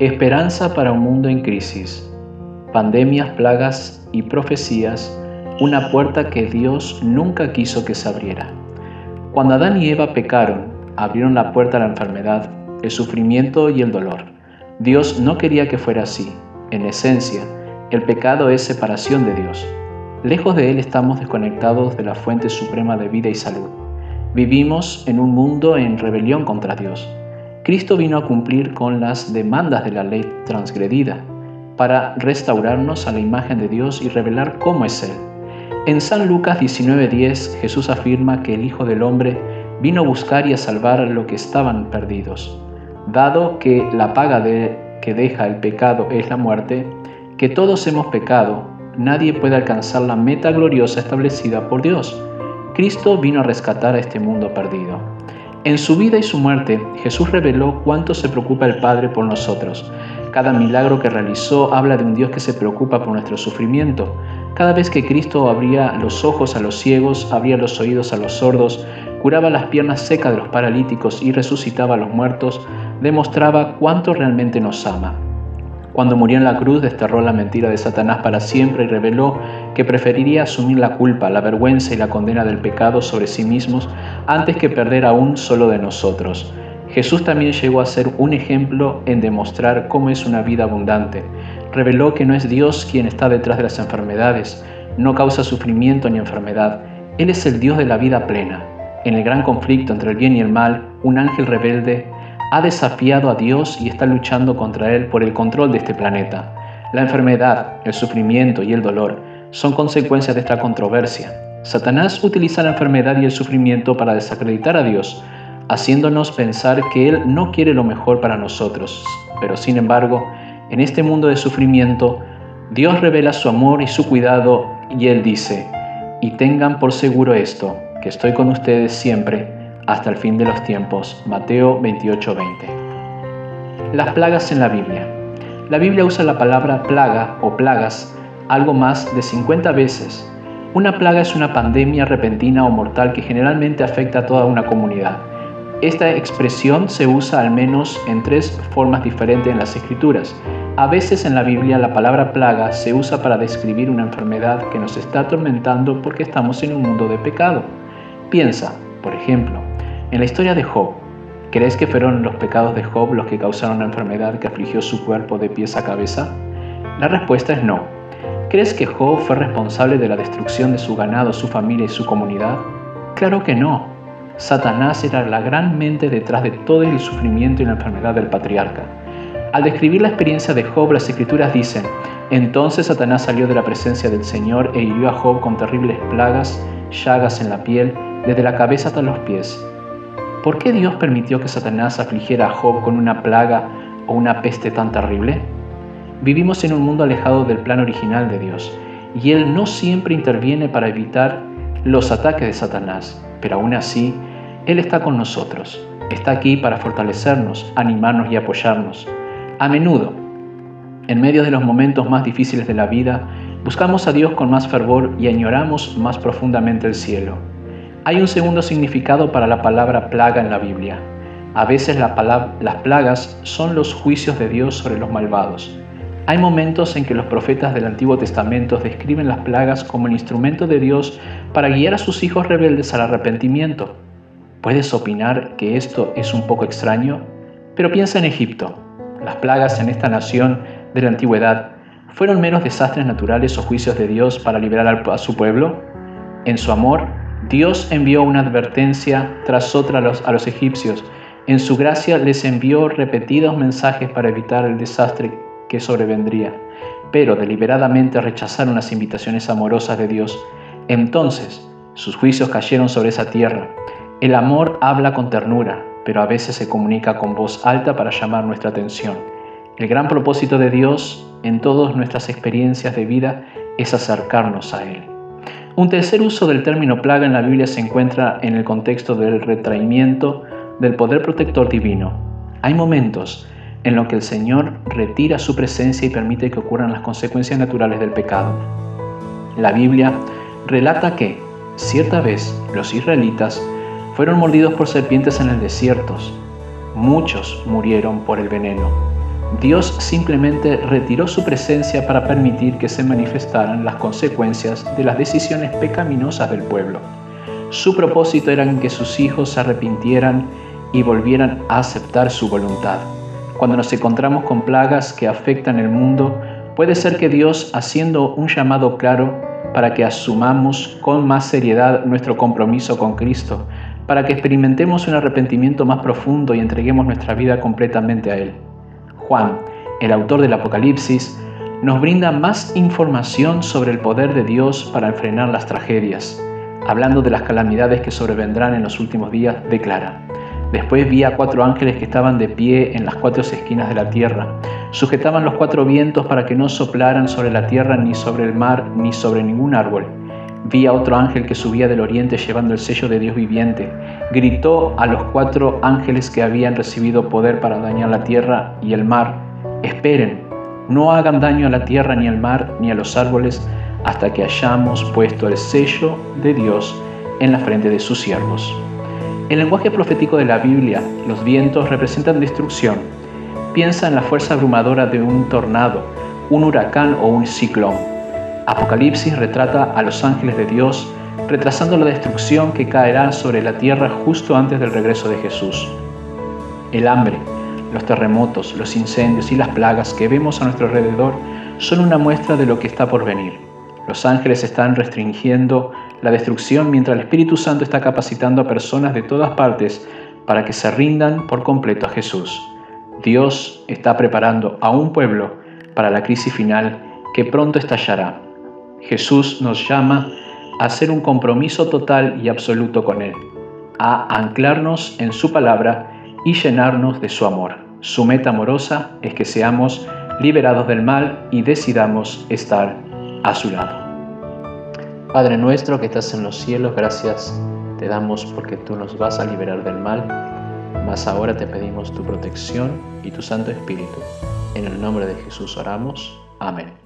Esperanza para un mundo en crisis. Pandemias, plagas y profecías, una puerta que Dios nunca quiso que se abriera. Cuando Adán y Eva pecaron, abrieron la puerta a la enfermedad, el sufrimiento y el dolor. Dios no quería que fuera así. En esencia, el pecado es separación de Dios. Lejos de Él estamos desconectados de la fuente suprema de vida y salud. Vivimos en un mundo en rebelión contra Dios. Cristo vino a cumplir con las demandas de la ley transgredida, para restaurarnos a la imagen de Dios y revelar cómo es Él. En San Lucas 19:10 Jesús afirma que el Hijo del Hombre vino a buscar y a salvar a los que estaban perdidos. Dado que la paga de, que deja el pecado es la muerte, que todos hemos pecado, nadie puede alcanzar la meta gloriosa establecida por Dios. Cristo vino a rescatar a este mundo perdido. En su vida y su muerte, Jesús reveló cuánto se preocupa el Padre por nosotros. Cada milagro que realizó habla de un Dios que se preocupa por nuestro sufrimiento. Cada vez que Cristo abría los ojos a los ciegos, abría los oídos a los sordos, curaba las piernas secas de los paralíticos y resucitaba a los muertos, demostraba cuánto realmente nos ama. Cuando murió en la cruz desterró la mentira de Satanás para siempre y reveló que preferiría asumir la culpa, la vergüenza y la condena del pecado sobre sí mismos antes que perder a un solo de nosotros. Jesús también llegó a ser un ejemplo en demostrar cómo es una vida abundante. Reveló que no es Dios quien está detrás de las enfermedades, no causa sufrimiento ni enfermedad. Él es el Dios de la vida plena. En el gran conflicto entre el bien y el mal, un ángel rebelde ha desafiado a Dios y está luchando contra Él por el control de este planeta. La enfermedad, el sufrimiento y el dolor son consecuencias de esta controversia. Satanás utiliza la enfermedad y el sufrimiento para desacreditar a Dios, haciéndonos pensar que Él no quiere lo mejor para nosotros. Pero sin embargo, en este mundo de sufrimiento, Dios revela su amor y su cuidado y Él dice, y tengan por seguro esto, que estoy con ustedes siempre hasta el fin de los tiempos. Mateo 28:20. Las plagas en la Biblia. La Biblia usa la palabra plaga o plagas algo más de 50 veces. Una plaga es una pandemia repentina o mortal que generalmente afecta a toda una comunidad. Esta expresión se usa al menos en tres formas diferentes en las escrituras. A veces en la Biblia la palabra plaga se usa para describir una enfermedad que nos está atormentando porque estamos en un mundo de pecado. Piensa, por ejemplo, en la historia de Job, ¿crees que fueron los pecados de Job los que causaron la enfermedad que afligió su cuerpo de pies a cabeza? La respuesta es no. ¿Crees que Job fue responsable de la destrucción de su ganado, su familia y su comunidad? Claro que no. Satanás era la gran mente detrás de todo el sufrimiento y la enfermedad del patriarca. Al describir la experiencia de Job, las escrituras dicen, entonces Satanás salió de la presencia del Señor e hirió a Job con terribles plagas, llagas en la piel, desde la cabeza hasta los pies. ¿Por qué Dios permitió que Satanás afligiera a Job con una plaga o una peste tan terrible? Vivimos en un mundo alejado del plan original de Dios y Él no siempre interviene para evitar los ataques de Satanás, pero aún así, Él está con nosotros, está aquí para fortalecernos, animarnos y apoyarnos. A menudo, en medio de los momentos más difíciles de la vida, buscamos a Dios con más fervor y añoramos más profundamente el cielo. Hay un segundo significado para la palabra plaga en la Biblia. A veces las plagas son los juicios de Dios sobre los malvados. Hay momentos en que los profetas del Antiguo Testamento describen las plagas como el instrumento de Dios para guiar a sus hijos rebeldes al arrepentimiento. Puedes opinar que esto es un poco extraño, pero piensa en Egipto. Las plagas en esta nación de la antigüedad fueron menos desastres naturales o juicios de Dios para liberar a su pueblo. En su amor, Dios envió una advertencia tras otra a los, egipcios. En su gracia les envió repetidos mensajes para evitar el desastre que sobrevendría, pero deliberadamente rechazaron las invitaciones amorosas de Dios. Entonces sus juicios cayeron sobre esa tierra. El amor habla con ternura, pero a veces se comunica con voz alta para llamar nuestra atención. El gran propósito de Dios en todas nuestras experiencias de vida es acercarnos a Él. Un tercer uso del término plaga en la Biblia se encuentra en el contexto del retraimiento del poder protector divino. Hay momentos en los que el Señor retira su presencia y permite que ocurran las consecuencias naturales del pecado. La Biblia relata que, cierta vez, los israelitas fueron mordidos por serpientes en el desierto. Muchos murieron por el veneno. Dios simplemente retiró su presencia para permitir que se manifestaran las consecuencias de las decisiones pecaminosas del pueblo. Su propósito era que sus hijos se arrepintieran y volvieran a aceptar su voluntad. Cuando nos encontramos con plagas que afectan el mundo, puede ser que Dios, haciendo un llamado claro para que asumamos con más seriedad nuestro compromiso con Cristo, para que experimentemos un arrepentimiento más profundo y entreguemos nuestra vida completamente a Él. Juan, el autor del Apocalipsis, nos brinda más información sobre el poder de Dios para frenar las tragedias. Hablando de las calamidades que sobrevendrán en los últimos días, declara, Después vi a cuatro ángeles que estaban de pie en las cuatro esquinas de la tierra. Sujetaban los cuatro vientos para que no soplaran sobre la tierra, ni sobre el mar, ni sobre ningún árbol. Vi a otro ángel que subía del oriente llevando el sello de Dios viviente. Gritó a los cuatro ángeles que habían recibido poder para dañar la tierra y el mar. Esperen, no hagan daño a la tierra ni al mar ni a los árboles hasta que hayamos puesto el sello de Dios en la frente de sus siervos. El lenguaje profético de la Biblia, los vientos representan destrucción. Piensa en la fuerza abrumadora de un tornado, un huracán o un ciclón. Apocalipsis retrata a los ángeles de Dios retrasando la destrucción que caerá sobre la tierra justo antes del regreso de Jesús. El hambre, los terremotos, los incendios y las plagas que vemos a nuestro alrededor son una muestra de lo que está por venir. Los ángeles están restringiendo la destrucción mientras el Espíritu Santo está capacitando a personas de todas partes para que se rindan por completo a Jesús. Dios está preparando a un pueblo para la crisis final que pronto estallará. Jesús nos llama a hacer un compromiso total y absoluto con Él, a anclarnos en su palabra y llenarnos de su amor. Su meta amorosa es que seamos liberados del mal y decidamos estar a su lado. Padre nuestro que estás en los cielos, gracias te damos porque tú nos vas a liberar del mal, mas ahora te pedimos tu protección y tu Santo Espíritu. En el nombre de Jesús oramos. Amén.